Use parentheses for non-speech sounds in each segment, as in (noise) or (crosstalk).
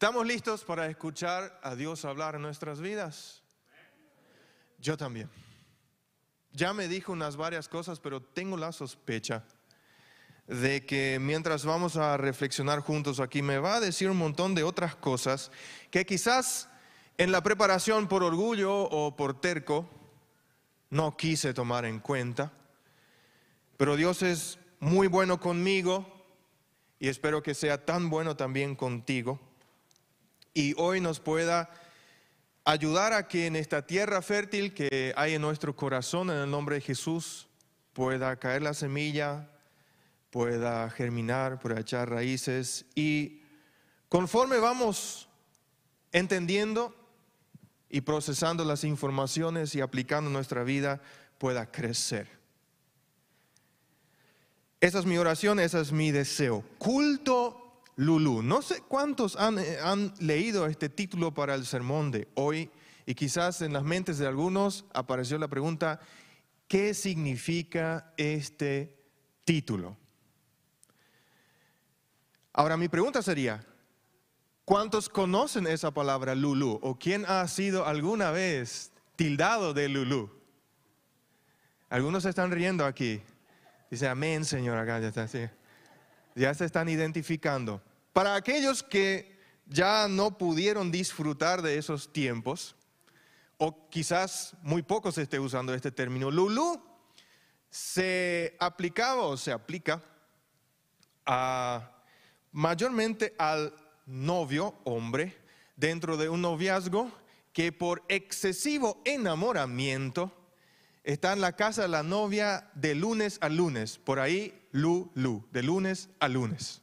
¿Estamos listos para escuchar a Dios hablar en nuestras vidas? Yo también. Ya me dijo unas varias cosas, pero tengo la sospecha de que mientras vamos a reflexionar juntos aquí, me va a decir un montón de otras cosas que quizás en la preparación por orgullo o por terco no quise tomar en cuenta. Pero Dios es muy bueno conmigo y espero que sea tan bueno también contigo y hoy nos pueda ayudar a que en esta tierra fértil que hay en nuestro corazón, en el nombre de Jesús, pueda caer la semilla, pueda germinar, pueda echar raíces y conforme vamos entendiendo y procesando las informaciones y aplicando nuestra vida, pueda crecer. Esa es mi oración, ese es mi deseo. Culto Lulú. No sé cuántos eh, han, leído este título para el sermón de hoy y quizás en las mentes de algunos apareció la pregunta, ¿qué significa este título? Ahora mi pregunta sería, ¿cuántos conocen esa palabra Lulú? ¿O quién ha sido alguna vez tildado de Lulú? Algunos se están riendo aquí. Dice, amén, Señor, acá ya está así. Ya se están identificando. Para aquellos que ya no pudieron disfrutar de esos tiempos, o quizás muy pocos esté usando este término, Lulú se aplicaba o se aplica mayormente al novio, hombre, dentro de un noviazgo que por excesivo enamoramiento está en la casa de la novia de lunes a lunes, por ahí Lulú, de lunes a lunes.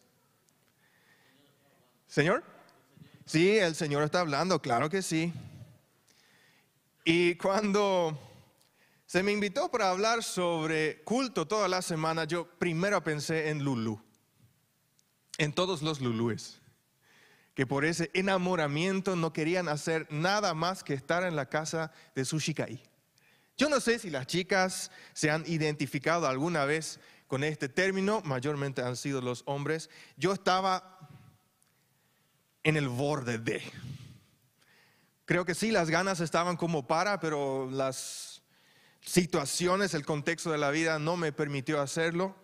¿Señor? Sí, el Señor está hablando, claro que sí. Y cuando se me invitó para hablar sobre culto toda la semana, yo primero pensé en Lulú, en todos los Lulúes, que por ese enamoramiento no querían hacer nada más que estar en la casa de su Shikai. Yo no sé si las chicas se han identificado alguna vez con este término, mayormente han sido los hombres. Yo estaba en el borde de. Creo que sí, las ganas estaban como para, pero las situaciones, el contexto de la vida no me permitió hacerlo.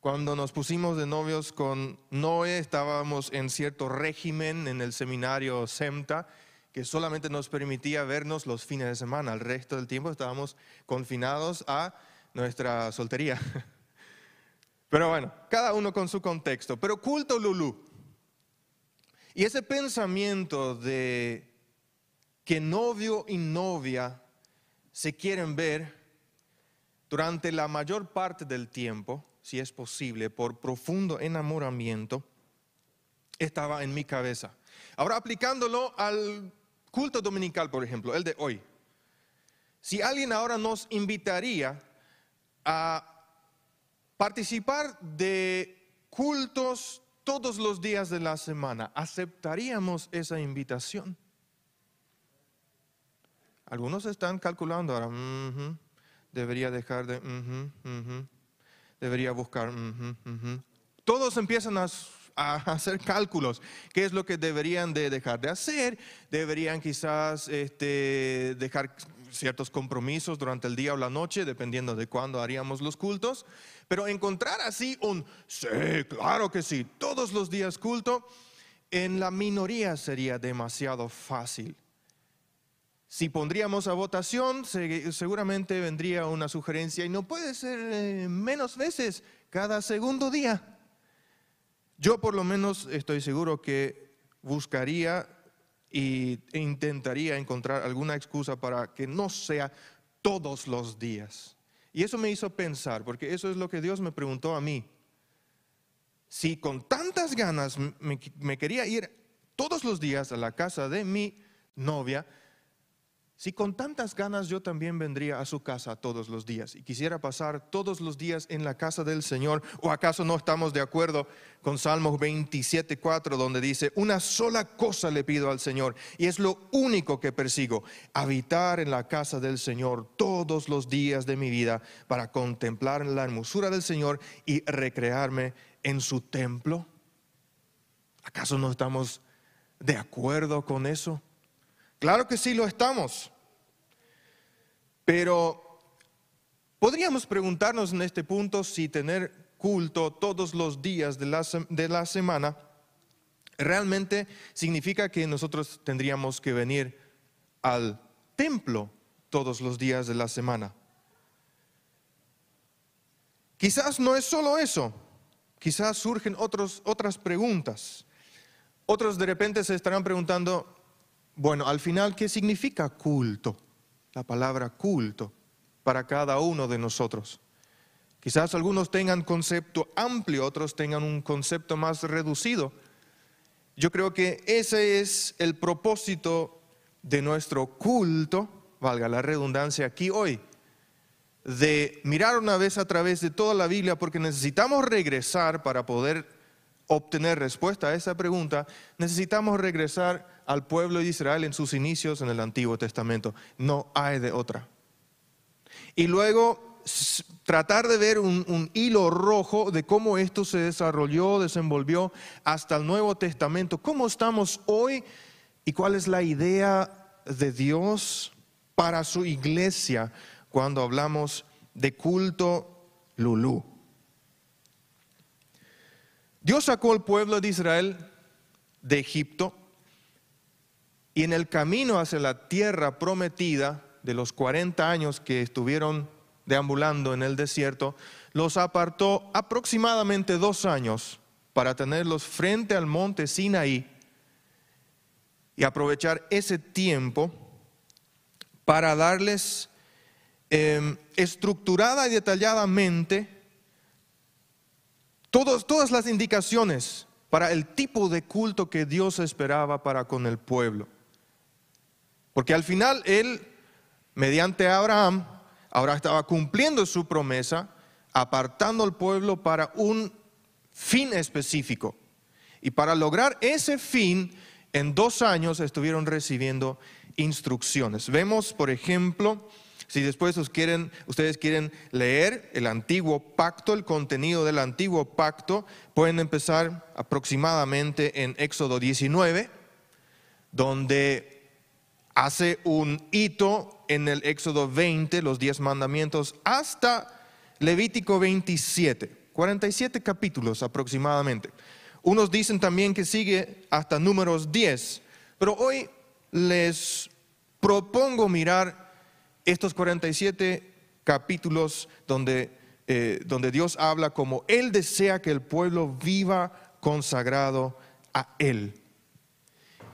Cuando nos pusimos de novios con Noé, estábamos en cierto régimen en el seminario SEMTA, que solamente nos permitía vernos los fines de semana. El resto del tiempo estábamos confinados a nuestra soltería. (laughs) Pero bueno, cada uno con su contexto. Pero culto Lulú. Y ese pensamiento de que novio y novia se quieren ver durante la mayor parte del tiempo, si es posible, por profundo enamoramiento, estaba en mi cabeza. Ahora aplicándolo al culto dominical, por ejemplo, el de hoy. Si alguien ahora nos invitaría a participar de cultos todos los días de la semana, ¿aceptaríamos esa invitación? Algunos están calculando ahora, debería dejar de, debería buscar, todos empiezan a, (laughs) hacer cálculos, qué es lo que deberían de dejar de hacer, deberían quizás este, dejar ciertos compromisos durante el día o la noche, dependiendo de cuándo haríamos los cultos. Pero encontrar así un, sí, claro que sí, todos los días culto, en la minoría sería demasiado fácil. Si pondríamos a votación, seguramente vendría una sugerencia y no puede ser eh, menos veces cada segundo día. Yo por lo menos estoy seguro que buscaría e intentaría encontrar alguna excusa para que no sea todos los días. Y eso me hizo pensar, porque eso es lo que Dios me preguntó a mí. Si con tantas ganas me, quería ir todos los días a la casa de mi novia, si con tantas ganas yo también vendría a su casa todos los días y quisiera pasar todos los días en la casa del Señor, o acaso no estamos de acuerdo con Salmos 27.4 donde dice, una sola cosa le pido al Señor y es lo único que persigo, habitar en la casa del Señor todos los días de mi vida para contemplar la hermosura del Señor y recrearme en su templo. ¿Acaso no estamos de acuerdo con eso? Claro que sí lo estamos. Pero podríamos preguntarnos en este punto si tener culto todos los días de la, de la semana realmente significa que nosotros tendríamos que venir al templo todos los días de la semana. Quizás no es solo eso, quizás surgen otras preguntas. Otros de repente se estarán preguntando, bueno, al final, ¿qué significa culto? La palabra culto para cada uno de nosotros. Quizás algunos tengan concepto amplio, otros tengan un concepto más reducido. Yo creo que ese es el propósito de nuestro culto, valga la redundancia aquí hoy, de mirar una vez a través de toda la Biblia, porque necesitamos regresar para poder obtener respuesta a esa pregunta, necesitamos regresar al pueblo de Israel en sus inicios en el Antiguo Testamento. No hay de otra. Y luego tratar de ver un, un, hilo rojo de cómo esto se desarrolló, desenvolvió hasta el Nuevo Testamento. ¿Cómo estamos hoy y cuál es la idea de Dios para su iglesia cuando hablamos de culto lulú. Dios sacó al pueblo de Israel de Egipto y en el camino hacia la tierra prometida de los 40 años que estuvieron deambulando en el desierto, los apartó aproximadamente dos años para tenerlos frente al monte Sinaí y aprovechar ese tiempo para darles Em, estructurada y detalladamente todas las indicaciones para el tipo de culto que Dios esperaba para con el pueblo. Porque al final Él, mediante Abraham, ahora estaba cumpliendo su promesa, apartando al pueblo para un fin específico. Y para lograr ese fin, en dos años estuvieron recibiendo instrucciones. Vemos, por ejemplo, si después ustedes quieren leer el antiguo pacto, el contenido del antiguo pacto, pueden empezar aproximadamente en Éxodo 19, donde hace un hito en el Éxodo 20, los diez mandamientos, hasta Levítico 27, 47 capítulos aproximadamente. Unos dicen también que sigue hasta números 10, pero hoy les propongo mirar estos 47 capítulos donde, eh, donde Dios habla como Él desea que el pueblo viva consagrado a Él.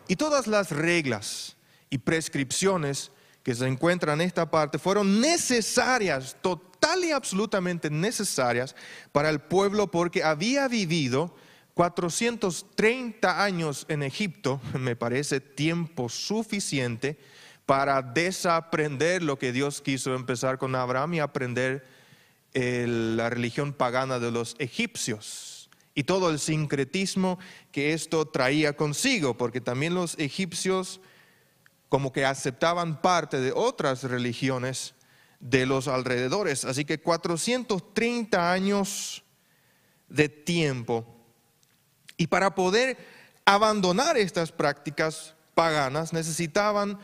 Y todas las reglas y prescripciones que se encuentran en esta parte fueron necesarias, total y absolutamente necesarias para el pueblo porque había vivido 430 años en Egipto, (laughs) me parece tiempo suficiente para desaprender lo que Dios quiso empezar con Abraham y aprender la religión pagana de los egipcios y todo el sincretismo que esto traía consigo, porque también los egipcios como que aceptaban parte de otras religiones de los alrededores. Así que 430 años de tiempo. Y para poder abandonar estas prácticas paganas necesitaban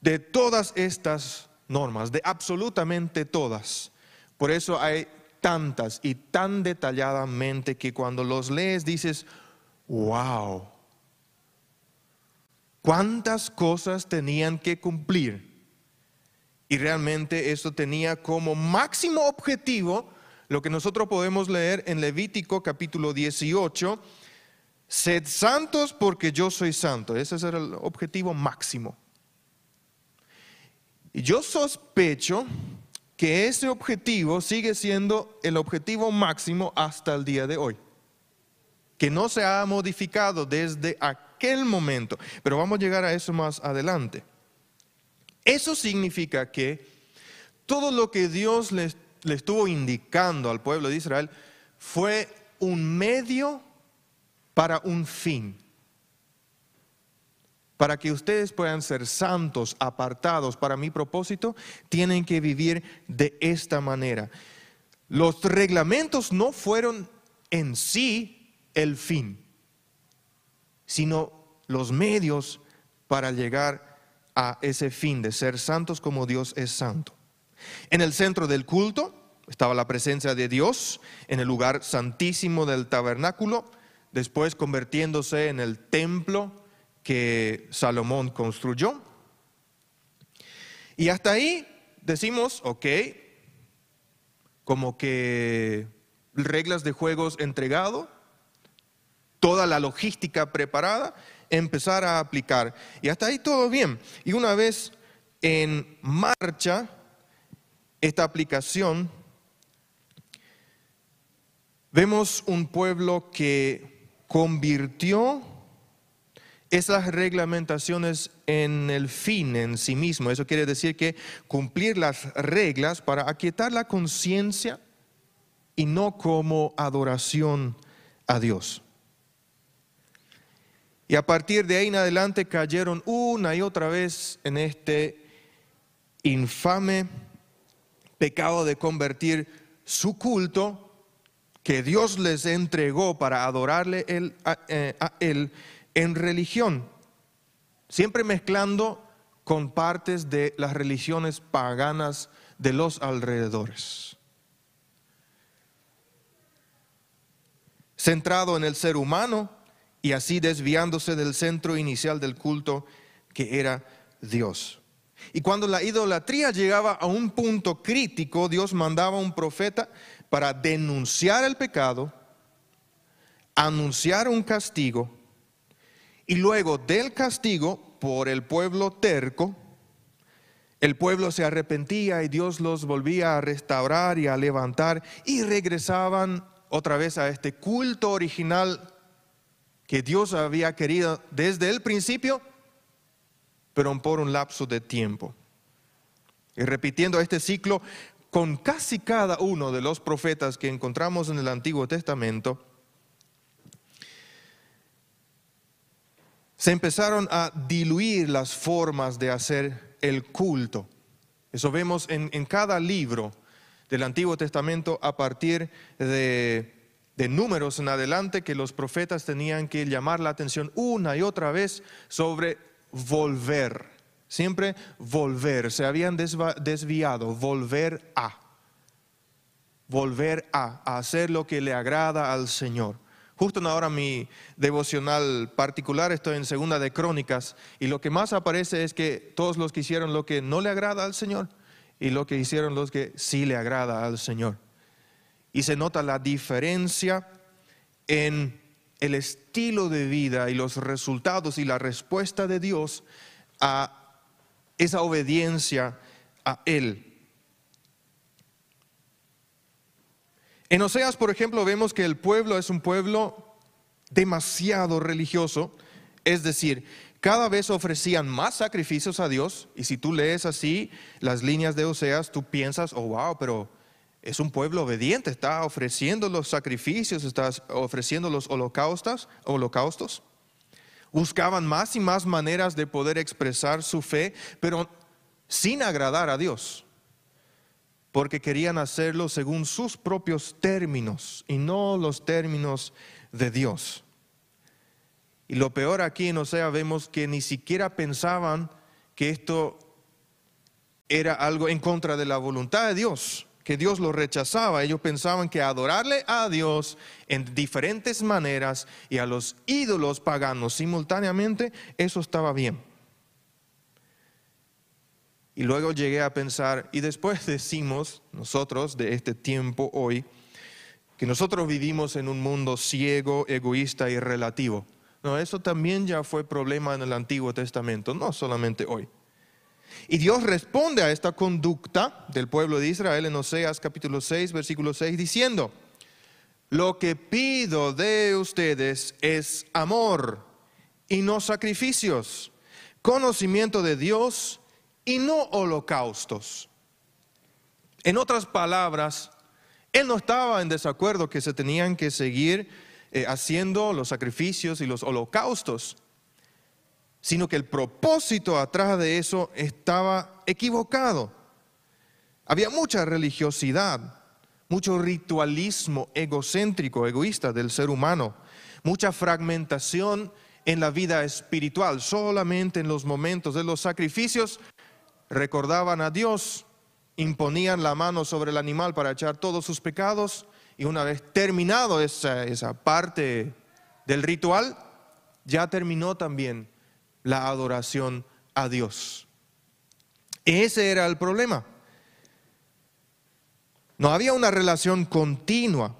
de todas estas normas, de absolutamente todas. Por eso hay tantas y tan detalladamente que cuando los lees dices, wow, cuántas cosas tenían que cumplir. Y realmente esto tenía como máximo objetivo lo que nosotros podemos leer en Levítico capítulo 18, sed santos porque yo soy santo. Ese es el objetivo máximo. Y yo sospecho que ese objetivo sigue siendo el objetivo máximo hasta el día de hoy, que no se ha modificado desde aquel momento, pero vamos a llegar a eso más adelante. Eso significa que todo lo que Dios le, estuvo indicando al pueblo de Israel fue un medio para un fin para que ustedes puedan ser santos, apartados para mi propósito, tienen que vivir de esta manera. Los reglamentos no fueron en sí el fin, sino los medios para llegar a ese fin de ser santos como Dios es santo. En el centro del culto estaba la presencia de Dios, en el lugar santísimo del tabernáculo, después convirtiéndose en el templo que Salomón construyó. Y hasta ahí decimos, ok, como que reglas de juegos entregado, toda la logística preparada, empezar a aplicar. Y hasta ahí todo bien. Y una vez en marcha esta aplicación, vemos un pueblo que convirtió esas reglamentaciones en el fin en sí mismo. Eso quiere decir que cumplir las reglas para aquietar la conciencia y no como adoración a Dios. Y a partir de ahí en adelante cayeron una y otra vez en este infame pecado de convertir su culto que Dios les entregó para adorarle eh, a él en religión, siempre mezclando con partes de las religiones paganas de los alrededores. Centrado en el ser humano y así desviándose del centro inicial del culto que era Dios. Y cuando la idolatría llegaba a un punto crítico, Dios mandaba a un profeta para denunciar el pecado, anunciar un castigo y luego del castigo por el pueblo terco, el pueblo se arrepentía y Dios los volvía a restaurar y a levantar y regresaban otra vez a este culto original que Dios había querido desde el principio, pero por un lapso de tiempo. Y repitiendo este ciclo con casi cada uno de los profetas que encontramos en el Antiguo Testamento, se empezaron a diluir las formas de hacer el culto. Eso vemos en, cada libro del Antiguo Testamento a partir de, de números en adelante que los profetas tenían que llamar la atención una y otra vez sobre volver. Siempre volver. Se habían desviado. Volver a. Volver a, a hacer lo que le agrada al Señor. Justo ahora mi devocional particular estoy en segunda de Crónicas y lo que más aparece es que todos los que hicieron lo que no le agrada al Señor y lo que hicieron los que sí le agrada al Señor. Y se nota la diferencia en el estilo de vida y los resultados y la respuesta de Dios a esa obediencia a Él. En Oseas, por ejemplo, vemos que el pueblo es un pueblo demasiado religioso, es decir, cada vez ofrecían más sacrificios a Dios, y si tú lees así las líneas de Oseas, tú piensas, oh, wow, pero es un pueblo obediente, está ofreciendo los sacrificios, está ofreciendo los holocaustos, holocaustos. Buscaban más y más maneras de poder expresar su fe, pero sin agradar a Dios porque querían hacerlo según sus propios términos y no los términos de Dios. Y lo peor aquí en Osea vemos que ni siquiera pensaban que esto era algo en contra de la voluntad de Dios, que Dios lo rechazaba. Ellos pensaban que adorarle a Dios en diferentes maneras y a los ídolos paganos simultáneamente, eso estaba bien. Y luego llegué a pensar, y después (laughs) decimos nosotros de este tiempo hoy, que nosotros vivimos en un mundo ciego, egoísta y relativo. No, eso también ya fue problema en el Antiguo Testamento, no solamente hoy. Y Dios responde a esta conducta del pueblo de Israel en Oseas capítulo 6, versículo 6, diciendo, lo que pido de ustedes es amor y no sacrificios, conocimiento de Dios y no holocaustos. En otras palabras, él no estaba en desacuerdo que se tenían que seguir eh, haciendo los sacrificios y los holocaustos, sino que el propósito atrás de eso estaba equivocado. Había mucha religiosidad, mucho ritualismo egocéntrico, egoísta del ser humano, mucha fragmentación en la vida espiritual, solamente en los momentos de los sacrificios recordaban a Dios, imponían la mano sobre el animal para echar todos sus pecados y una vez terminado esa, esa parte del ritual, ya terminó también la adoración a Dios. Ese era el problema. No había una relación continua,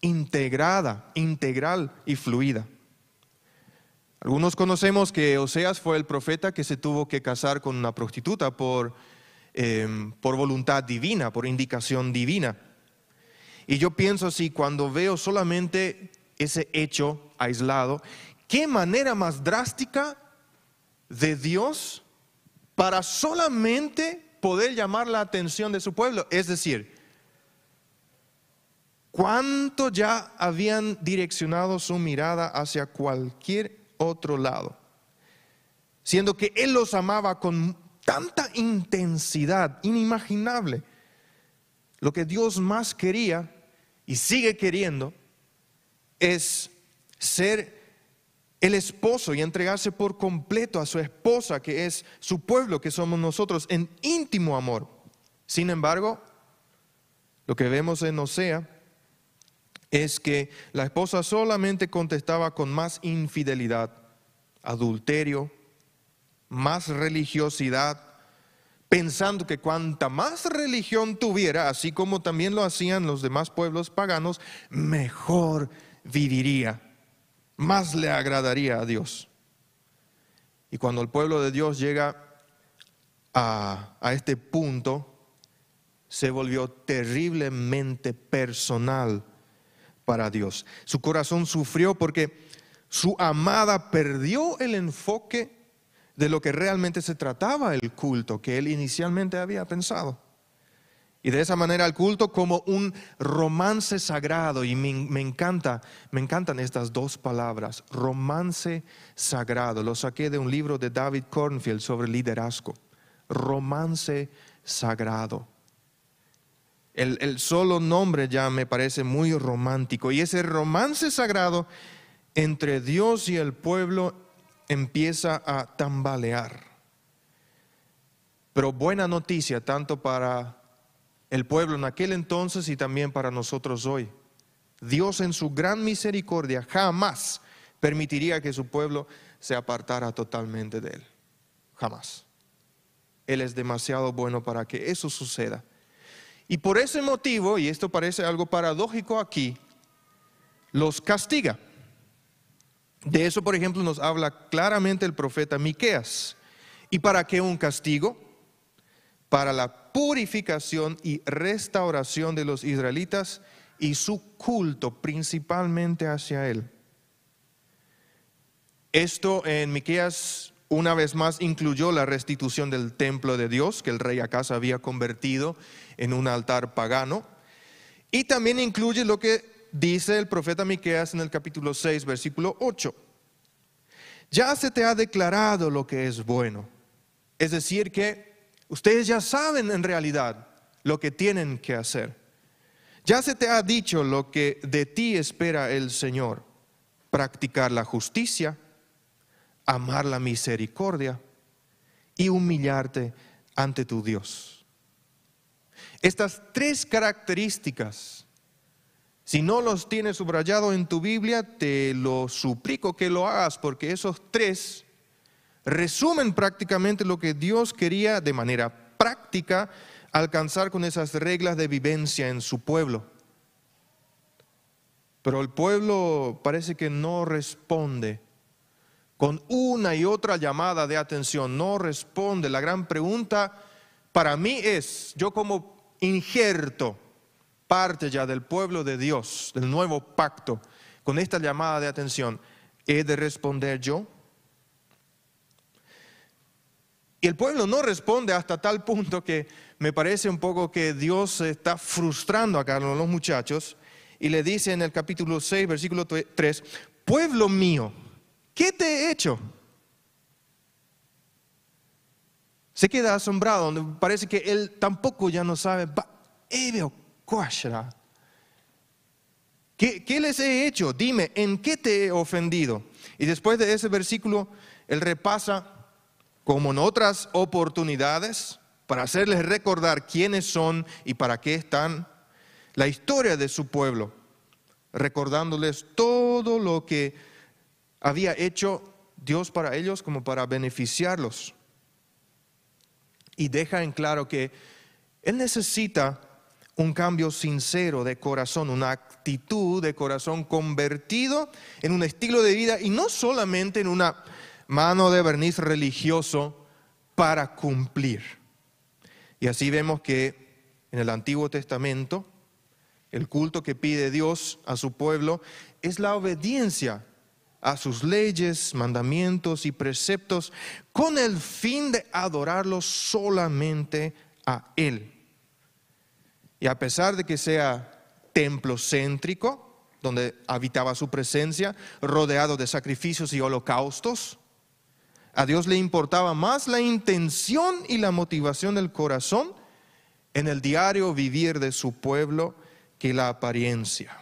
integrada, integral y fluida. Algunos conocemos que Oseas fue el profeta que se tuvo que casar con una prostituta por, em, por voluntad divina, por indicación divina. Y yo pienso así, cuando veo solamente ese hecho aislado, ¿qué manera más drástica de Dios para solamente poder llamar la atención de su pueblo? Es decir, ¿cuánto ya habían direccionado su mirada hacia cualquier otro lado, siendo que Él los amaba con tanta intensidad inimaginable. Lo que Dios más quería y sigue queriendo es ser el esposo y entregarse por completo a su esposa, que es su pueblo, que somos nosotros, en íntimo amor. Sin embargo, lo que vemos en Osea es que la esposa solamente contestaba con más infidelidad, adulterio, más religiosidad, pensando que cuanta más religión tuviera, así como también lo hacían los demás pueblos paganos, mejor viviría, más le agradaría a Dios. Y cuando el pueblo de Dios llega a, a este punto, se volvió terriblemente personal para Dios. Su corazón sufrió porque su amada perdió el enfoque de lo que realmente se trataba el culto que él inicialmente había pensado. Y de esa manera el culto como un romance sagrado, y me, encanta, me encantan estas dos palabras, romance sagrado. Lo saqué de un libro de David Cornfield sobre liderazgo. Romance sagrado. El, solo nombre ya me parece muy romántico. Y ese romance sagrado entre Dios y el pueblo empieza a tambalear. Pero buena noticia tanto para el pueblo en aquel entonces y también para nosotros hoy. Dios en su gran misericordia jamás permitiría que su pueblo se apartara totalmente de él. Jamás. Él es demasiado bueno para que eso suceda. Y por ese motivo, y esto parece algo paradójico aquí, los castiga. De eso, por ejemplo, nos habla claramente el profeta Miqueas. ¿Y para qué un castigo? Para la purificación y restauración de los israelitas y su culto principalmente hacia él. Esto en Miqueas una vez más incluyó la restitución del templo de Dios que el rey Acaz había convertido en un altar pagano. Y también incluye lo que dice el profeta Miqueas en el capítulo 6, versículo 8. Ya se te ha declarado lo que es bueno. Es decir, que ustedes ya saben en realidad lo que tienen que hacer. Ya se te ha dicho lo que de ti espera el Señor. Practicar la justicia, amar la misericordia y humillarte ante tu Dios. Estas tres características, si no los tienes subrayado en tu Biblia, te lo suplico que lo hagas porque esos tres resumen prácticamente lo que Dios quería de manera práctica alcanzar con esas reglas de vivencia en su pueblo. Pero el pueblo parece que no responde con una y otra llamada de atención, no responde. La gran pregunta para mí es, yo como injerto, parte ya del pueblo de Dios, del nuevo pacto, con esta llamada de atención, ¿he de responder yo? Y el pueblo no responde hasta tal punto que me parece un poco que Dios está frustrando a los muchachos y le dice en el capítulo 6, versículo 3, pueblo mío, ¿qué te he hecho? se queda asombrado, parece que él tampoco ya no sabe, ¿Qué, ¿Qué les he hecho? Dime, ¿en qué te he ofendido? Y después de ese versículo, él repasa, como en otras oportunidades, para hacerles recordar quiénes son y para qué están, la historia de su pueblo, recordándoles todo lo que había hecho Dios para ellos como para beneficiarlos. Y deja en claro que Él necesita un cambio sincero de corazón, una actitud de corazón convertido en un estilo de vida y no solamente en una mano de verniz religioso para cumplir. Y así vemos que en el Antiguo Testamento el culto que pide Dios a su pueblo es la obediencia a sus leyes, mandamientos y preceptos con el fin de adorarlo solamente a Él. Y a pesar de que sea templo céntrico, donde habitaba su presencia, rodeado de sacrificios y holocaustos, a Dios le importaba más la intención y la motivación del corazón en el diario vivir de su pueblo que la apariencia.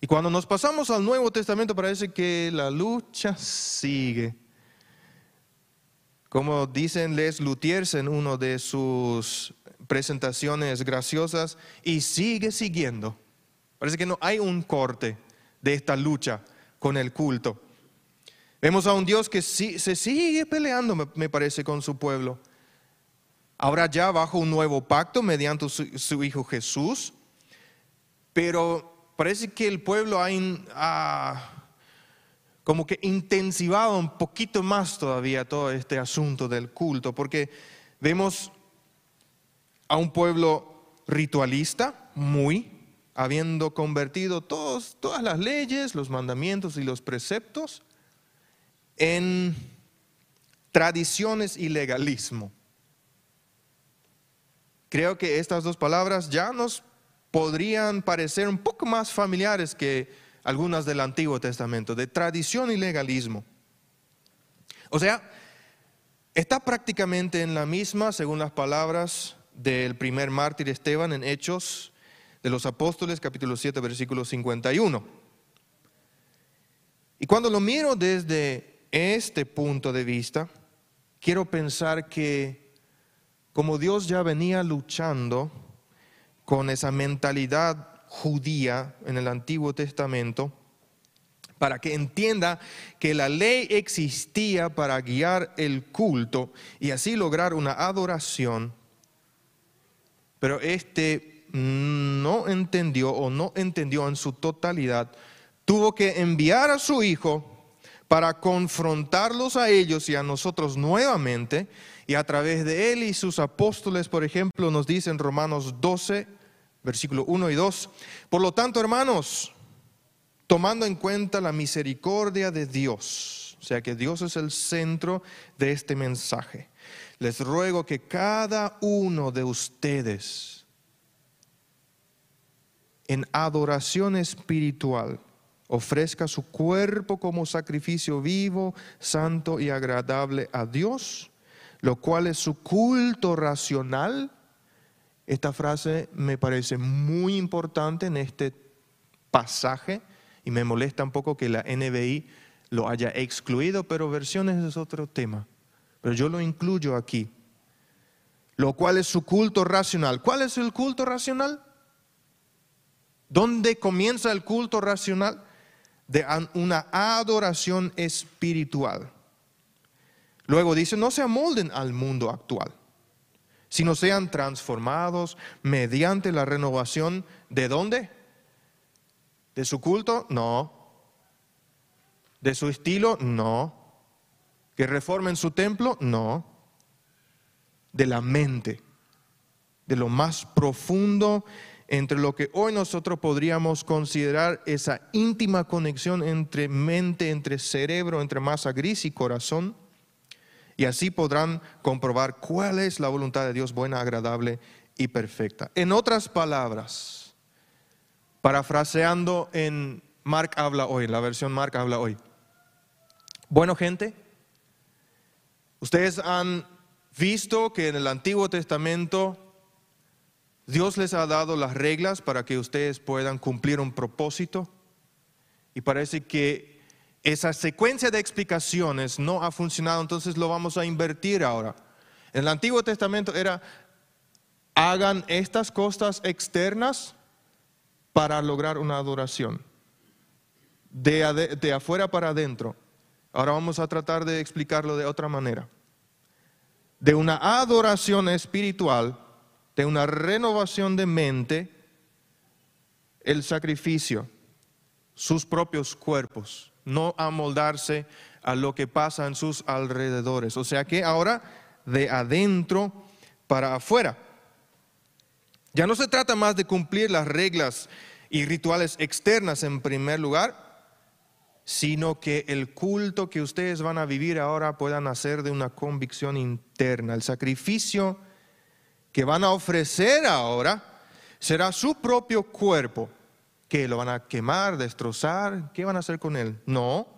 Y cuando nos pasamos al Nuevo Testamento parece que la lucha sigue. Como dicen Les Luthiers en una de sus presentaciones graciosas, y sigue siguiendo. Parece que no hay un corte de esta lucha con el culto. Vemos a un Dios que se sigue peleando, me parece, con su pueblo. Ahora ya bajo un nuevo pacto mediante su, Hijo Jesús, pero parece que el pueblo ha, como que intensivado un poquito más todavía todo este asunto del culto, porque vemos a un pueblo ritualista, muy, habiendo convertido todos, todas las leyes, los mandamientos y los preceptos en tradiciones y legalismo. Creo que estas dos palabras ya nos podrían parecer un poco más familiares que algunas del Antiguo Testamento, de tradición y legalismo. O sea, está prácticamente en la misma, según las palabras del primer mártir Esteban en Hechos de los Apóstoles, capítulo 7, versículo 51. Y cuando lo miro desde este punto de vista, quiero pensar que como Dios ya venía luchando con esa mentalidad judía en el Antiguo Testamento, para que entienda que la ley existía para guiar el culto y así lograr una adoración, pero este no entendió o no entendió en su totalidad, tuvo que enviar a su hijo para confrontarlos a ellos y a nosotros nuevamente, y a través de él y sus apóstoles, por ejemplo, nos dicen Romanos 12, versículo 1 y 2. Por lo tanto, hermanos, tomando en cuenta la misericordia de Dios, o sea que Dios es el centro de este mensaje, les ruego que cada uno de ustedes en adoración espiritual ofrezca su cuerpo como sacrificio vivo, santo y agradable a Dios, lo cual es su culto racional esta frase me parece muy importante en este pasaje y me molesta un poco que la NBI lo haya excluido, pero versiones es otro tema. Pero yo lo incluyo aquí. Lo cual es su culto racional. ¿Cuál es el culto racional? ¿Dónde comienza el culto racional? De una adoración espiritual. Luego dice, no se amolden al mundo actual sino sean transformados mediante la renovación de dónde? ¿De su culto? No. ¿De su estilo? No. ¿Que reformen su templo? No. De la mente, de lo más profundo entre lo que hoy nosotros podríamos considerar esa íntima conexión entre mente, entre cerebro, entre masa gris y corazón y así podrán comprobar cuál es la voluntad de Dios buena, agradable y perfecta. En otras palabras, parafraseando en Mark habla hoy, la versión Mark habla hoy. Bueno, gente, ustedes han visto que en el Antiguo Testamento Dios les ha dado las reglas para que ustedes puedan cumplir un propósito Y parece que esa secuencia de explicaciones no ha funcionado, entonces lo vamos a invertir ahora. En el Antiguo Testamento era, hagan estas cosas externas para lograr una adoración, de, de afuera para adentro. Ahora vamos a tratar de explicarlo de otra manera. De una adoración espiritual, de una renovación de mente, el sacrificio, sus propios cuerpos, no amoldarse a lo que pasa en sus alrededores. O sea que ahora de adentro para afuera. Ya no se trata más de cumplir las reglas y rituales externas en primer lugar, sino que el culto que ustedes van a vivir ahora puedan hacer de una convicción interna. El sacrificio que van a ofrecer ahora será su propio cuerpo, que lo van a quemar, destrozar, ¿qué van a hacer con él? No,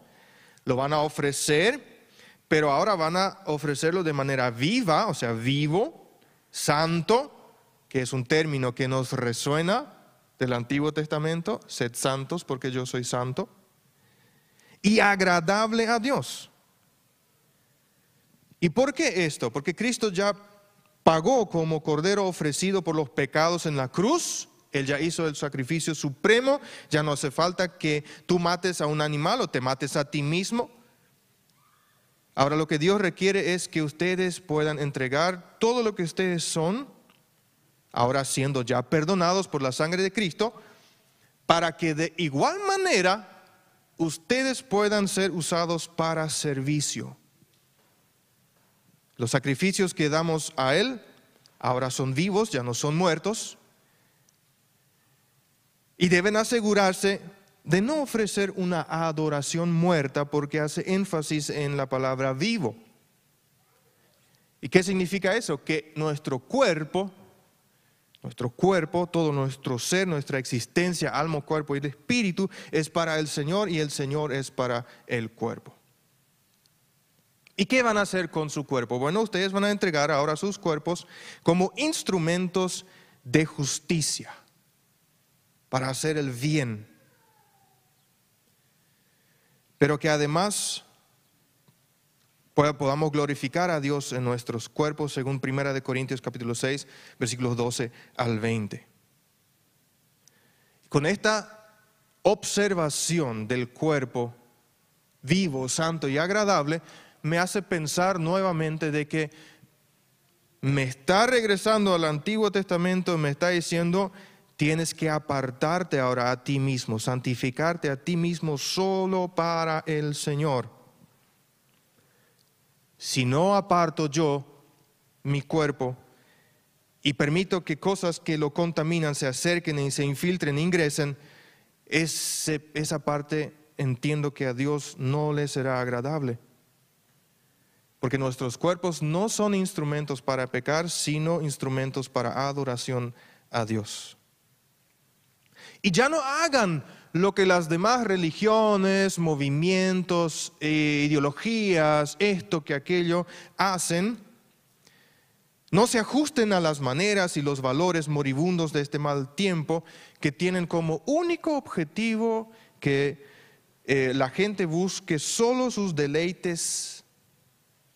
lo van a ofrecer, pero ahora van a ofrecerlo de manera viva, o sea, vivo, santo, que es un término que nos resuena del Antiguo Testamento, sed santos porque yo soy santo y agradable a Dios. ¿Y por qué esto? Porque Cristo ya pagó como cordero ofrecido por los pecados en la cruz. Él ya hizo el sacrificio supremo. Ya no hace falta que tú mates a un animal o te mates a ti mismo. Ahora lo que Dios requiere es que ustedes puedan entregar todo lo que ustedes son, ahora siendo ya perdonados por la sangre de Cristo, para que de igual manera ustedes puedan ser usados para servicio. Los sacrificios que damos a Él ahora son vivos, ya no son muertos. Y deben asegurarse de no ofrecer una adoración muerta porque hace énfasis en la palabra vivo. ¿Y qué significa eso? Que nuestro cuerpo nuestro cuerpo, todo nuestro ser, nuestra existencia, alma, cuerpo y espíritu es para el Señor y el Señor es para el cuerpo. ¿Y qué van a hacer con su cuerpo? Bueno, ustedes van a entregar ahora sus cuerpos como instrumentos de justicia para hacer el bien. Pero que además podamos glorificar a Dios en nuestros cuerpos, según 1 Corintios capítulo 6, versículos 12 al 20. Con esta observación del cuerpo vivo, santo y agradable, me hace pensar nuevamente de que me está regresando al Antiguo Testamento, me está diciendo, tienes que apartarte ahora a ti mismo, santificarte a ti mismo solo para el Señor si no aparto yo mi cuerpo y permito que cosas que lo contaminan se acerquen y se infiltren e ingresen, esa parte entiendo que a Dios no le será agradable. Porque nuestros cuerpos no son instrumentos para pecar, sino instrumentos para adoración a Dios. Y ya no hagan lo que las demás religiones, movimientos, eh, ideologías, esto que aquello hacen, no se ajusten a las maneras y los valores moribundos de este mal tiempo que tienen como único objetivo que eh, la gente busque solo sus deleites,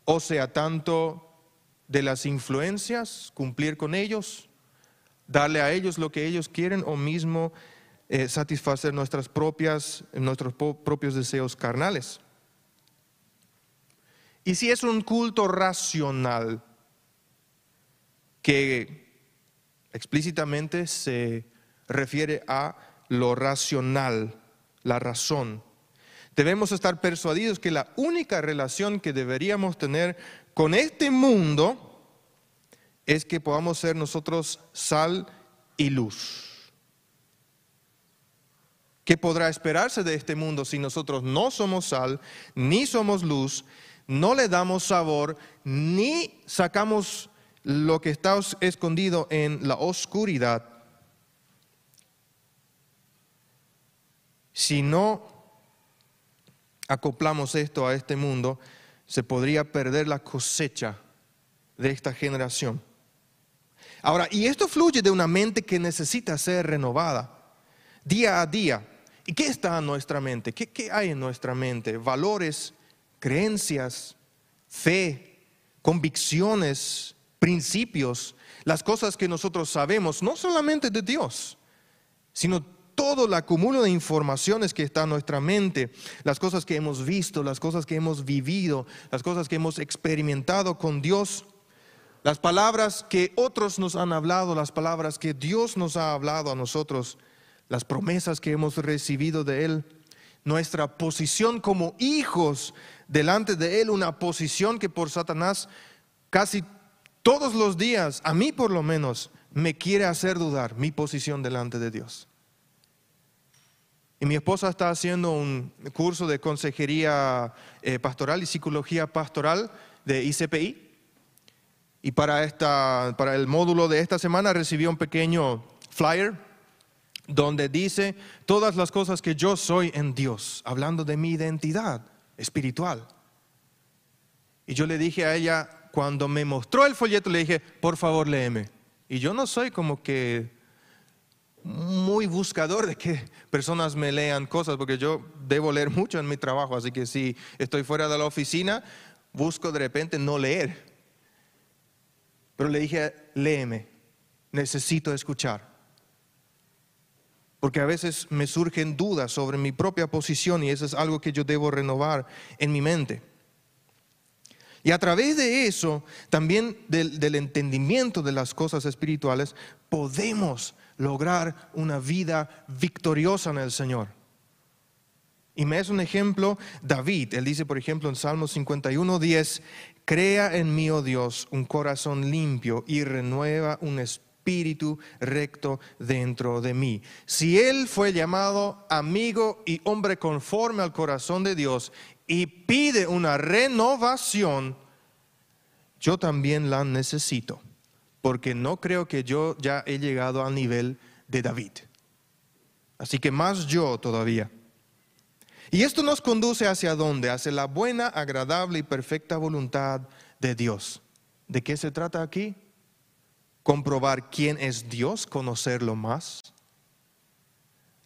o sea, tanto de las influencias, cumplir con ellos, darle a ellos lo que ellos quieren o mismo eh, satisfacer nuestras propias, nuestros propios deseos carnales. Y si es un culto racional que explícitamente se refiere a lo racional, la razón, debemos estar persuadidos que la única relación que deberíamos tener con este mundo es que podamos ser nosotros sal y luz. ¿Qué podrá esperarse de este mundo si nosotros no somos sal, ni somos luz, no le damos sabor, ni sacamos lo que está escondido en la oscuridad? Si no acoplamos esto a este mundo, se podría perder la cosecha de esta generación. Ahora, y esto fluye de una mente que necesita ser renovada día a día ¿Y qué está en nuestra mente? ¿Qué, qué hay en nuestra mente? Valores, creencias, fe, convicciones, principios, las cosas que nosotros sabemos, no solamente de Dios, sino todo el acumulo de informaciones que está en nuestra mente, las cosas que hemos visto, las cosas que hemos vivido, las cosas que hemos experimentado con Dios, las palabras que otros nos han hablado, las palabras que Dios nos ha hablado a nosotros, las promesas que hemos recibido de Él, nuestra posición como hijos delante de Él, una posición que por Satanás casi todos los días, a mí por lo menos, me quiere hacer dudar mi posición delante de Dios. Y mi esposa está haciendo un curso de consejería eh, pastoral y psicología pastoral de ICPI. Y para, esta, para el módulo de esta semana recibió un pequeño flyer donde dice todas las cosas que yo soy en Dios, hablando de mi identidad espiritual. Y yo le dije a ella, cuando me mostró el folleto, le dije, por favor, léeme. Y yo no soy como que muy buscador de que personas me lean cosas, porque yo debo leer mucho en mi trabajo, así que si estoy fuera de la oficina, busco de repente no leer. Pero le dije, léeme, necesito escuchar porque a veces me surgen dudas sobre mi propia posición y eso es algo que yo debo renovar en mi mente. Y a través de eso, también del, entendimiento de las cosas espirituales, podemos lograr una vida victoriosa en el Señor. Y me es un ejemplo David. Él dice, por ejemplo, en Salmo 51, 10, crea en mí, oh Dios, un corazón limpio y renueva un espíritu espíritu recto dentro de mí. Si él fue llamado amigo y hombre conforme al corazón de Dios y pide una renovación, yo también la necesito, porque no creo que yo ya he llegado al nivel de David. Así que más yo todavía. Y esto nos conduce hacia dónde? Hacia la buena, agradable y perfecta voluntad de Dios. ¿De qué se trata aquí? comprobar quién es Dios, conocerlo más.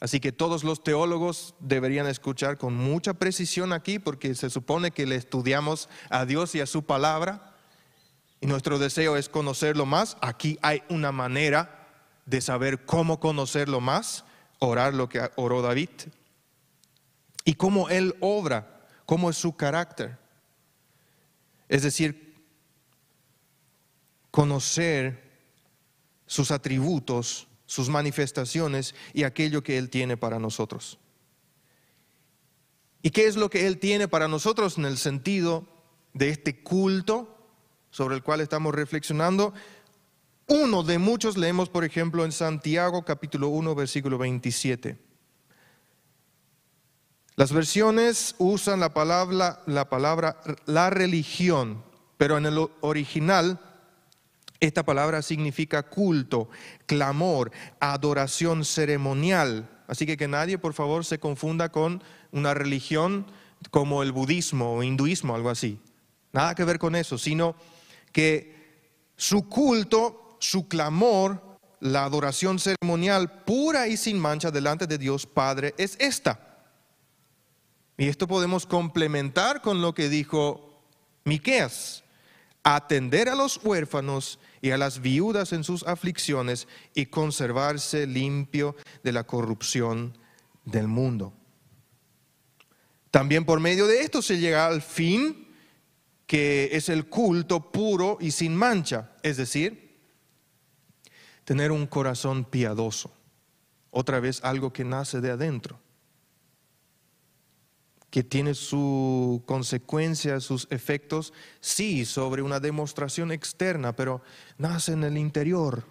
Así que todos los teólogos deberían escuchar con mucha precisión aquí porque se supone que le estudiamos a Dios y a su palabra y nuestro deseo es conocerlo más. Aquí hay una manera de saber cómo conocerlo más, orar lo que oró David y cómo él obra, cómo es su carácter. Es decir, conocer sus atributos, sus manifestaciones y aquello que Él tiene para nosotros. ¿Y qué es lo que Él tiene para nosotros en el sentido de este culto sobre el cual estamos reflexionando? Uno de muchos leemos, por ejemplo, en Santiago capítulo 1, versículo 27. Las versiones usan la palabra, la palabra la religión, pero en el original esta palabra significa culto, clamor, adoración ceremonial. Así que que nadie, por favor, se confunda con una religión como el budismo o hinduismo, algo así. Nada que ver con eso, sino que su culto, su clamor, la adoración ceremonial pura y sin mancha delante de Dios Padre es esta. Y esto podemos complementar con lo que dijo Miqueas, atender a los huérfanos y a las viudas en sus aflicciones y conservarse limpio de la corrupción del mundo. También por medio de esto se llega al fin que es el culto puro y sin mancha, es decir, tener un corazón piadoso, otra vez algo que nace de adentro que tiene su consecuencia, sus efectos, sí, sobre una demostración externa, pero nace en el interior.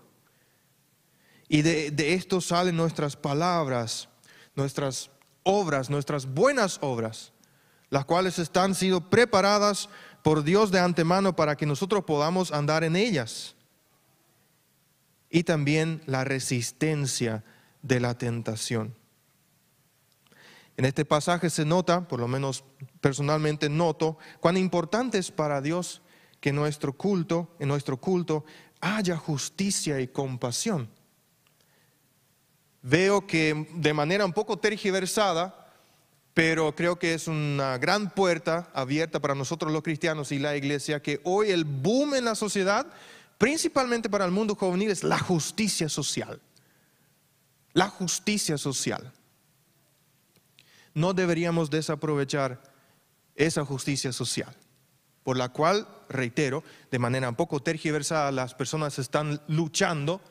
Y de, esto salen nuestras palabras, nuestras obras, nuestras buenas obras, las cuales están sido preparadas por Dios de antemano para que nosotros podamos andar en ellas. Y también la resistencia de la tentación. En este pasaje se nota, por lo menos personalmente noto, cuán importante es para Dios que nuestro culto, en nuestro culto haya justicia y compasión. veo que de manera un poco tergiversada, pero creo que es una gran puerta abierta para nosotros los cristianos y la iglesia, que hoy el boom en la sociedad, principalmente para el mundo juvenil, es la justicia social. La justicia social. No deberíamos desaprovechar esa justicia social, por la cual, reitero, de manera un poco tergiversada, las personas están luchando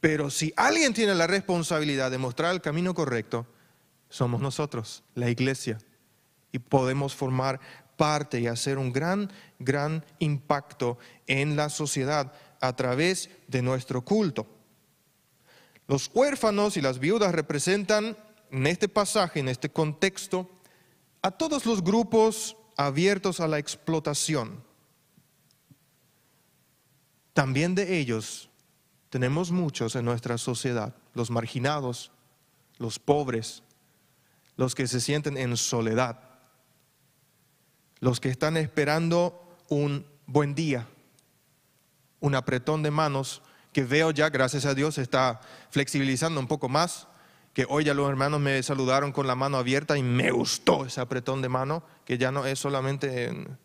pero si alguien tiene la responsabilidad de mostrar el camino correcto, somos nosotros, la iglesia. Y podemos formar parte y hacer un gran, gran impacto en la sociedad a través de nuestro culto. Los huérfanos y las viudas representan en este pasaje, en este contexto, a todos los grupos abiertos a la explotación. También de ellos tenemos muchos en nuestra sociedad, los marginados, los pobres, los que se sienten en soledad, los que están esperando un buen día, un apretón de manos que veo ya, gracias a Dios, está flexibilizando un poco más, que hoy ya los hermanos me saludaron con la mano abierta y me gustó ese apretón de mano, que ya no es solamente en,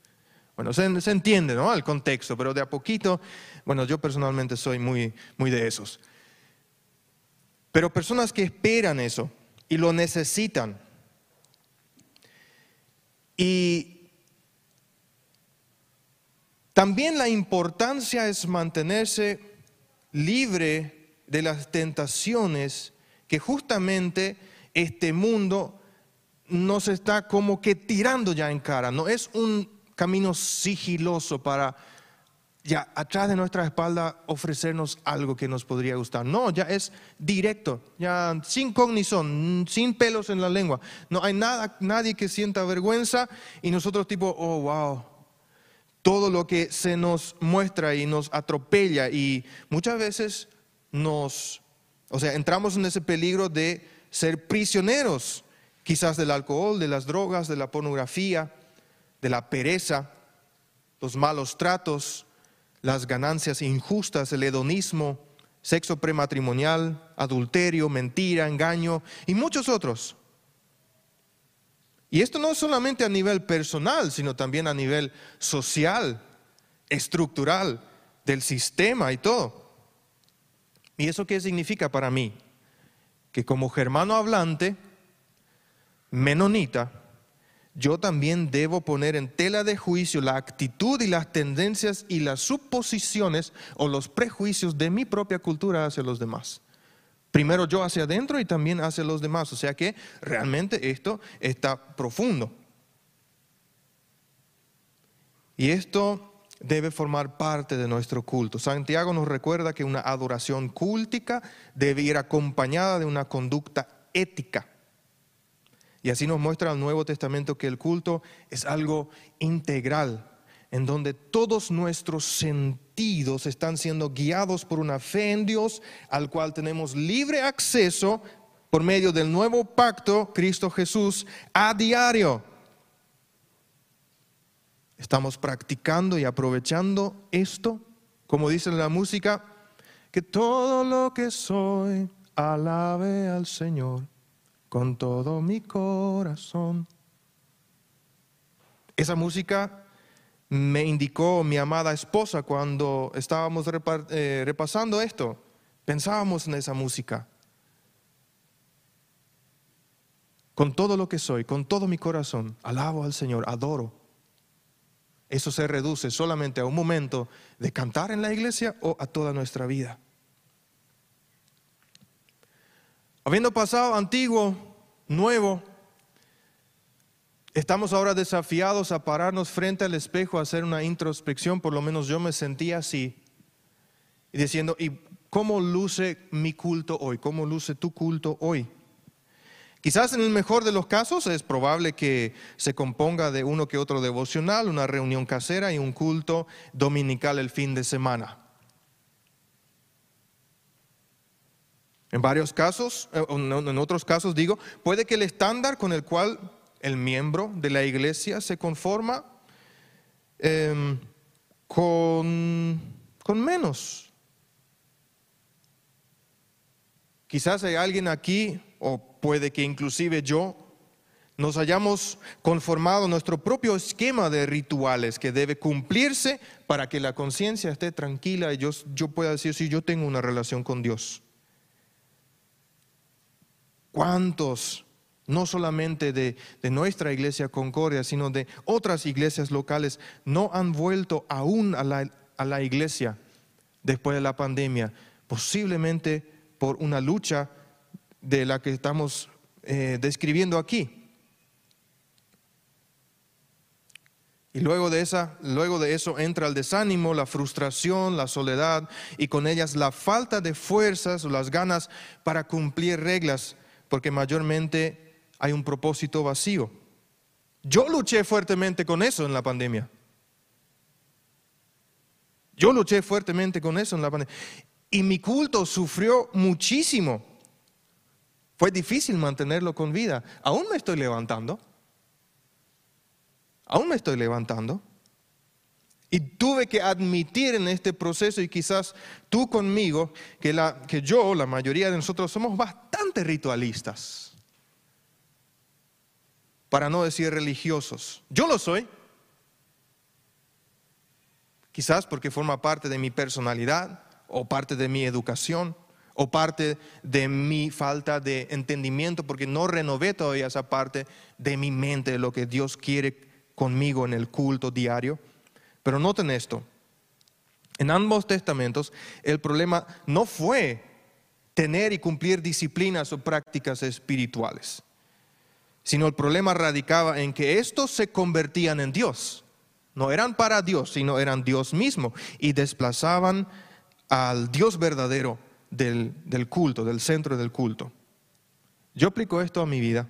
bueno, se, entiende, ¿no? El contexto, pero de a poquito, bueno, yo personalmente soy muy, muy de esos. Pero personas que esperan eso y lo necesitan. Y también la importancia es mantenerse libre de las tentaciones que justamente este mundo nos está como que tirando ya en cara. No es un camino sigiloso para ya atrás de nuestra espalda ofrecernos algo que nos podría gustar. No, ya es directo, ya sin cognizón, sin pelos en la lengua. No hay nada, nadie que sienta vergüenza y nosotros tipo, oh, wow, todo lo que se nos muestra y nos atropella y muchas veces nos, o sea, entramos en ese peligro de ser prisioneros, quizás del alcohol, de las drogas, de la pornografía de la pereza, los malos tratos, las ganancias injustas, el hedonismo, sexo prematrimonial, adulterio, mentira, engaño y muchos otros. Y esto no solamente a nivel personal, sino también a nivel social, estructural, del sistema y todo. ¿Y eso qué significa para mí? Que como germano hablante, menonita, yo también debo poner en tela de juicio la actitud y las tendencias y las suposiciones o los prejuicios de mi propia cultura hacia los demás. Primero yo hacia adentro y también hacia los demás. O sea que realmente esto está profundo. Y esto debe formar parte de nuestro culto. Santiago nos recuerda que una adoración cúltica debe ir acompañada de una conducta ética. Y así nos muestra el Nuevo Testamento que el culto es algo integral, en donde todos nuestros sentidos están siendo guiados por una fe en Dios al cual tenemos libre acceso por medio del nuevo pacto, Cristo Jesús, a diario. Estamos practicando y aprovechando esto, como dice la música, que todo lo que soy alabe al Señor con todo mi corazón. Esa música me indicó mi amada esposa cuando estábamos eh, repasando esto. Pensábamos en esa música. Con todo lo que soy, con todo mi corazón, alabo al Señor, adoro. Eso se reduce solamente a un momento de cantar en la iglesia o a toda nuestra vida. Habiendo pasado antiguo, nuevo, estamos ahora desafiados a pararnos frente al espejo, a hacer una introspección, por lo menos yo me sentía así, diciendo, ¿y cómo luce mi culto hoy? ¿Cómo luce tu culto hoy? Quizás en el mejor de los casos es probable que se componga de uno que otro devocional, una reunión casera y un culto dominical el fin de semana. En varios casos, eh, en otros casos digo, puede que el estándar con el cual el miembro de la iglesia se conforma em, con, con menos. Quizás hay alguien aquí, o puede que inclusive yo, nos hayamos conformado nuestro propio esquema de rituales que debe cumplirse para que la conciencia esté tranquila y yo, yo pueda decir si yo tengo una relación con Dios. ¿Cuántos, no solamente de, nuestra iglesia Concordia, sino de otras iglesias locales, no han vuelto aún a la, iglesia después de la pandemia? Posiblemente por una lucha de la que estamos eh, describiendo aquí. Y luego de, esa, luego de eso entra el desánimo, la frustración, la soledad y con ellas la falta de fuerzas o las ganas para cumplir reglas, porque mayormente hay un propósito vacío. Yo luché fuertemente con eso en la pandemia. Yo luché fuertemente con eso en la pandemia. Y mi culto sufrió muchísimo. Fue difícil mantenerlo con vida. Aún me estoy levantando. Aún me estoy levantando. Y tuve que admitir en este proceso, y quizás tú conmigo, que, yo, la mayoría de nosotros, somos bastante ritualistas. Para no decir religiosos. Yo lo soy. Quizás porque forma parte de mi personalidad o parte de mi educación o parte de mi falta de entendimiento porque no renové todavía esa parte de mi mente de lo que Dios quiere conmigo en el culto diario. Pero noten esto, en ambos testamentos el problema no fue tener y cumplir disciplinas o prácticas espirituales, sino el problema radicaba en que estos se convertían en Dios. No eran para Dios, sino eran Dios mismo y desplazaban al Dios verdadero del, del culto, del centro del culto. Yo aplico esto a mi vida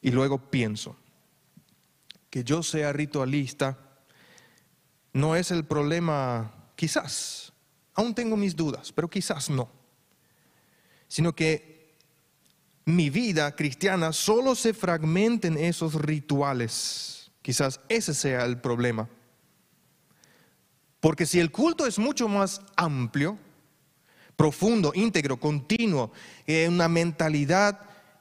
y luego pienso, que yo sea ritualista no es el problema, quizás, aún tengo mis dudas, pero quizás no, sino que mi vida cristiana solo se fragmenta en esos rituales. Quizás ese sea el problema. Porque si el culto es mucho más amplio, profundo, íntegro, continuo, en una mentalidad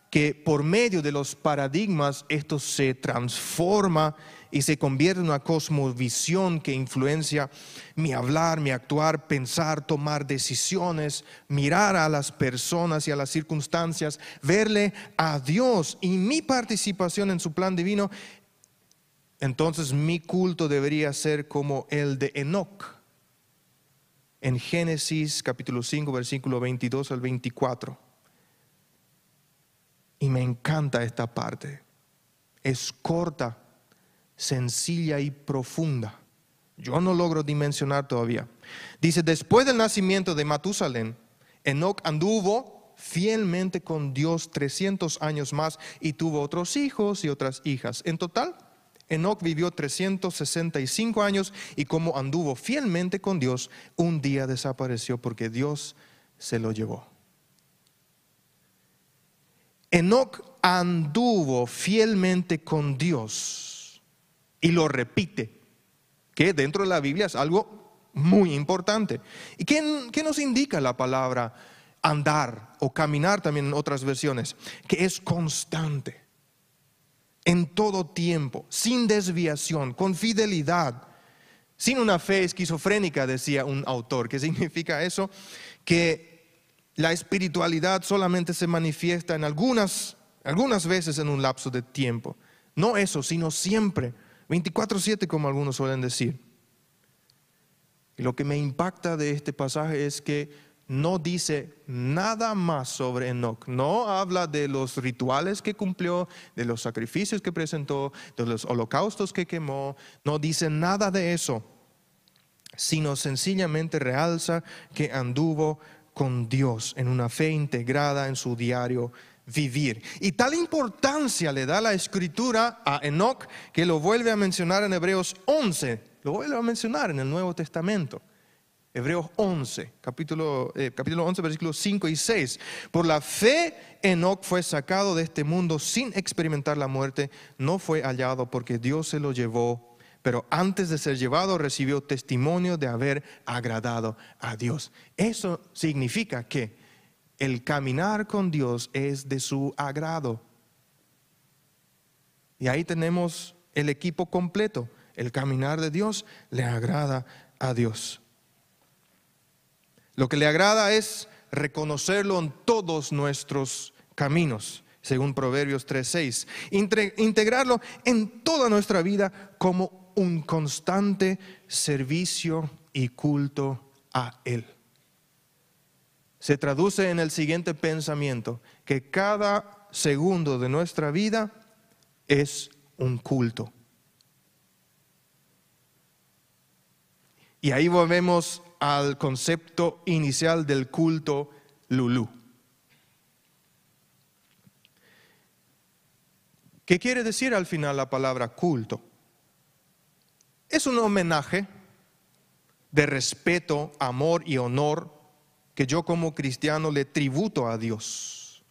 que por medio de los paradigmas esto se transforma y se convierte en una cosmovisión que influencia mi hablar, mi actuar, pensar, tomar decisiones, mirar a las personas y a las circunstancias, verle a Dios y mi participación en su plan divino, entonces mi culto debería ser como el de Enoch. En Génesis capítulo 5, versículo 22 al 24. Y me encanta esta parte. Es corta, sencilla y profunda. Yo no logro dimensionar todavía. Dice, después del nacimiento de Matusalén, Enoch anduvo fielmente con Dios 300 años más y tuvo otros hijos y otras hijas. En total, Enoch vivió 365 años y como anduvo fielmente con Dios, un día desapareció porque Dios se lo llevó. Enoch anduvo fielmente con Dios y lo repite, que dentro de la Biblia es algo muy importante. ¿Y qué, qué nos indica la palabra andar o caminar también en otras versiones? Que es constante, en todo tiempo, sin desviación, con fidelidad, sin una fe esquizofrénica, decía un autor. ¿Qué significa eso? Que la espiritualidad solamente se manifiesta en algunas, algunas veces en un lapso de tiempo. No eso, sino siempre, 24/7 como algunos suelen decir. Y lo que me impacta de este pasaje es que no dice nada más sobre Enoch. No habla de los rituales que cumplió, de los sacrificios que presentó, de los holocaustos que quemó. No dice nada de eso, sino sencillamente realza que anduvo con Dios en una fe integrada en su diario vivir. Y tal importancia le da la escritura a Enoch que lo vuelve a mencionar en Hebreos 11, lo vuelve a mencionar en el Nuevo Testamento. Hebreos 11, capítulo, eh, capítulo 11, versículos 5 y 6. Por la fe, Enoch fue sacado de este mundo sin experimentar la muerte, no fue hallado porque Dios se lo llevó pero antes de ser llevado recibió testimonio de haber agradado a Dios. Eso significa que el caminar con Dios es de su agrado. Y ahí tenemos el equipo completo. El caminar de Dios le agrada a Dios. Lo que le agrada es reconocerlo en todos nuestros caminos, según Proverbios 3:6. Integrarlo en toda nuestra vida como un constante servicio y culto a Él. Se traduce en el siguiente pensamiento, que cada segundo de nuestra vida es un culto. Y ahí volvemos al concepto inicial del culto Lulú. ¿Qué quiere decir al final la palabra culto? Es un homenaje de respeto, amor y honor que yo como cristiano le tributo a Dios.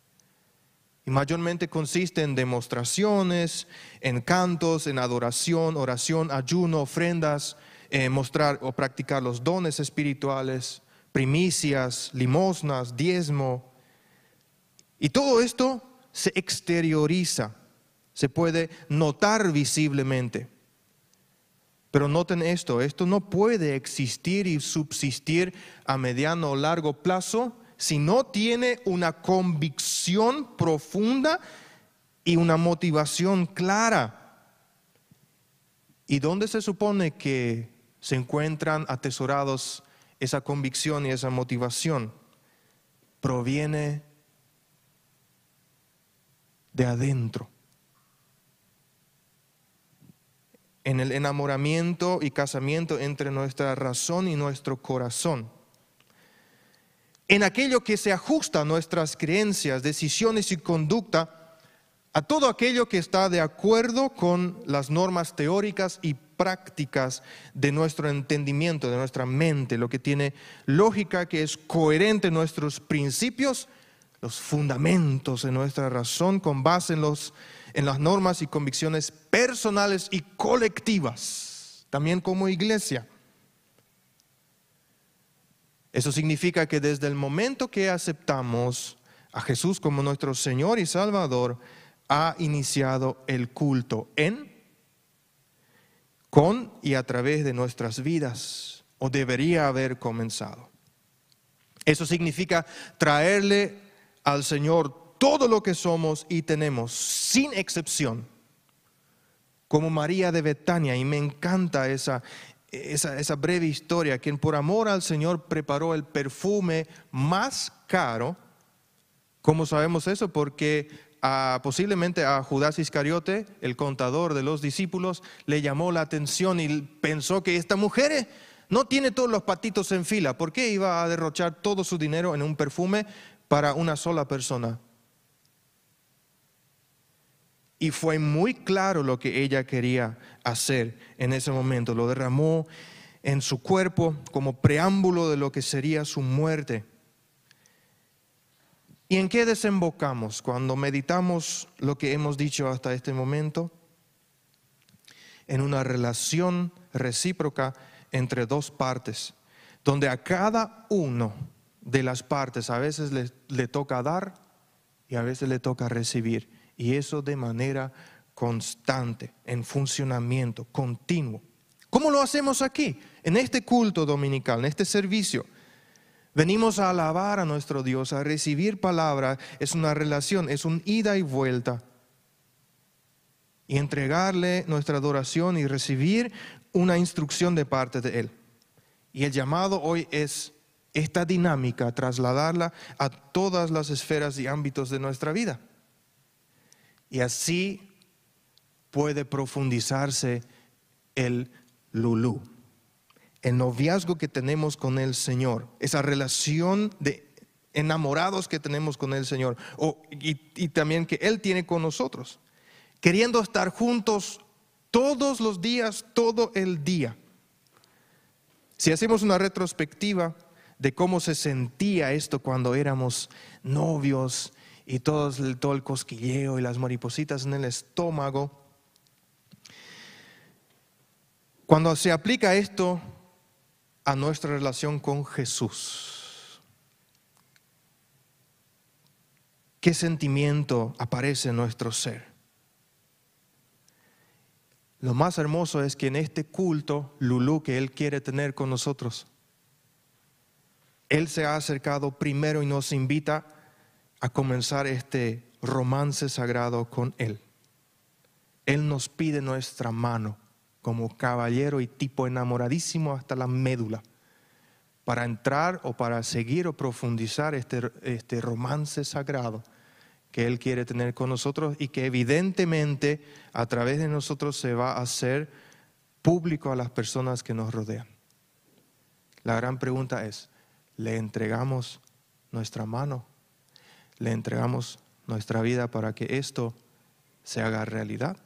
Y mayormente consiste en demostraciones, en cantos, en adoración, oración, ayuno, ofrendas, eh, mostrar o practicar los dones espirituales, primicias, limosnas, diezmo. Y todo esto se exterioriza, se puede notar visiblemente. Pero noten esto, esto no puede existir y subsistir a mediano o largo plazo si no tiene una convicción profunda y una motivación clara. ¿Y dónde se supone que se encuentran atesorados esa convicción y esa motivación. Proviene de adentro. En el enamoramiento y casamiento entre nuestra razón y nuestro corazón. En aquello que se ajusta a nuestras creencias, decisiones y conducta, a todo aquello que está de acuerdo con las normas teóricas y prácticas de nuestro entendimiento, de nuestra mente, lo que tiene lógica, que es coherente en nuestros principios, los fundamentos de nuestra razón con base en, los, en las normas y convicciones personales y colectivas, también como iglesia. Eso significa que desde el momento que aceptamos a Jesús como nuestro Señor y Salvador, ha iniciado el culto en con y a través de nuestras vidas, o debería haber comenzado. Eso significa traerle al Señor todo lo que somos y tenemos, sin excepción, como María de Betania, y me encanta esa, esa, breve historia, quien por amor al Señor preparó el perfume más caro. ¿Cómo sabemos eso? Porque posiblemente a Judas Iscariote, el contador de los discípulos, le llamó la atención y pensó que esta mujer eh, no tiene todos los patitos en fila. ¿Por qué iba a derrochar todo su dinero en un perfume para una sola persona? Y fue muy claro lo que ella quería hacer en ese momento. Lo derramó en su cuerpo como preámbulo de lo que sería su muerte. ¿Y en qué desembocamos cuando meditamos lo que hemos dicho hasta este momento? En una relación recíproca entre dos partes, donde a cada uno de las partes a veces le, le toca dar y a veces le toca recibir. Y eso de manera constante, en funcionamiento, continuo. ¿Cómo lo hacemos aquí? En este culto dominical, en este servicio. Venimos a alabar a nuestro Dios, a recibir palabra. Es una relación, es un ida y vuelta. Y entregarle nuestra adoración y recibir una instrucción de parte de Él. Y el llamado hoy es esta dinámica, trasladarla a todas las esferas y ámbitos de nuestra vida. Y así puede profundizarse el lulú el noviazgo que tenemos con el Señor, esa relación de enamorados que tenemos con el Señor y, y también que Él tiene con nosotros, queriendo estar juntos todos los días, todo el día. Si hacemos una retrospectiva de cómo se sentía esto cuando éramos novios y todo, el cosquilleo y las maripositas en el estómago, cuando se aplica esto a nuestra relación con Jesús. ¿Qué sentimiento aparece en nuestro ser? Lo más hermoso es que en este culto, Lulú, que Él quiere tener con nosotros, Él se ha acercado primero y nos invita a comenzar este romance sagrado con Él. Él nos pide nuestra mano como caballero y tipo enamoradísimo hasta la médula para entrar o para seguir o profundizar este, este romance sagrado que Él quiere tener con nosotros y que evidentemente a través de nosotros se va a hacer público a las personas que nos rodean. La gran pregunta es, ¿le entregamos nuestra mano? ¿Le entregamos nuestra vida para que esto se haga realidad?